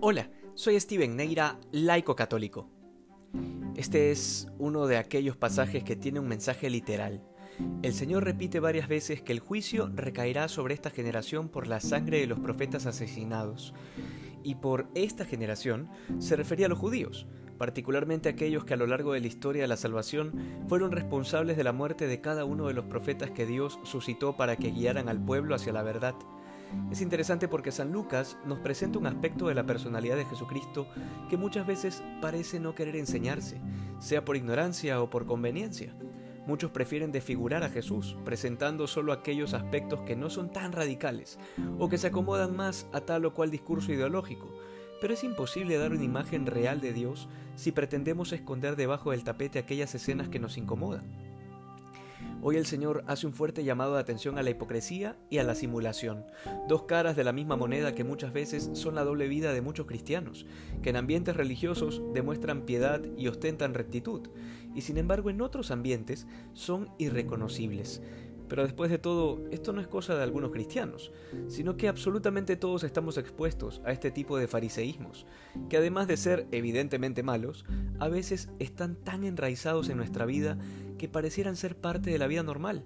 Hola, soy Steven Neira, laico católico. Este es uno de aquellos pasajes que tiene un mensaje literal. El Señor repite varias veces que el juicio recaerá sobre esta generación por la sangre de los profetas asesinados. Y por esta generación se refería a los judíos, particularmente aquellos que a lo largo de la historia de la salvación fueron responsables de la muerte de cada uno de los profetas que Dios suscitó para que guiaran al pueblo hacia la verdad. Es interesante porque San Lucas nos presenta un aspecto de la personalidad de Jesucristo que muchas veces parece no querer enseñarse, sea por ignorancia o por conveniencia. Muchos prefieren desfigurar a Jesús, presentando solo aquellos aspectos que no son tan radicales o que se acomodan más a tal o cual discurso ideológico. Pero es imposible dar una imagen real de Dios si pretendemos esconder debajo del tapete aquellas escenas que nos incomodan. Hoy el Señor hace un fuerte llamado de atención a la hipocresía y a la simulación, dos caras de la misma moneda que muchas veces son la doble vida de muchos cristianos, que en ambientes religiosos demuestran piedad y ostentan rectitud, y sin embargo en otros ambientes son irreconocibles. Pero después de todo, esto no es cosa de algunos cristianos, sino que absolutamente todos estamos expuestos a este tipo de fariseísmos, que además de ser evidentemente malos, a veces están tan enraizados en nuestra vida que parecieran ser parte de la vida normal.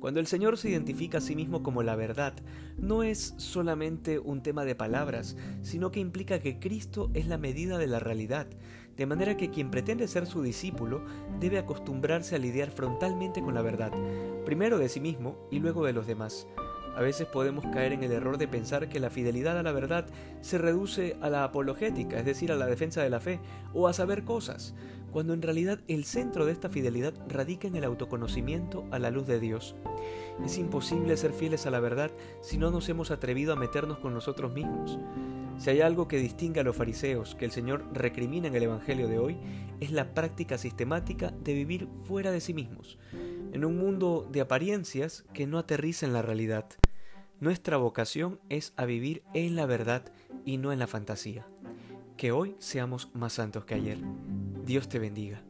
Cuando el Señor se identifica a sí mismo como la verdad, no es solamente un tema de palabras, sino que implica que Cristo es la medida de la realidad, de manera que quien pretende ser su discípulo debe acostumbrarse a lidiar frontalmente con la verdad, primero de sí mismo y luego de los demás. A veces podemos caer en el error de pensar que la fidelidad a la verdad se reduce a la apologética, es decir, a la defensa de la fe, o a saber cosas, cuando en realidad el centro de esta fidelidad radica en el autoconocimiento a la luz de Dios. Es imposible ser fieles a la verdad si no nos hemos atrevido a meternos con nosotros mismos. Si hay algo que distingue a los fariseos que el Señor recrimina en el Evangelio de hoy, es la práctica sistemática de vivir fuera de sí mismos, en un mundo de apariencias que no aterriza en la realidad. Nuestra vocación es a vivir en la verdad y no en la fantasía. Que hoy seamos más santos que ayer. Dios te bendiga.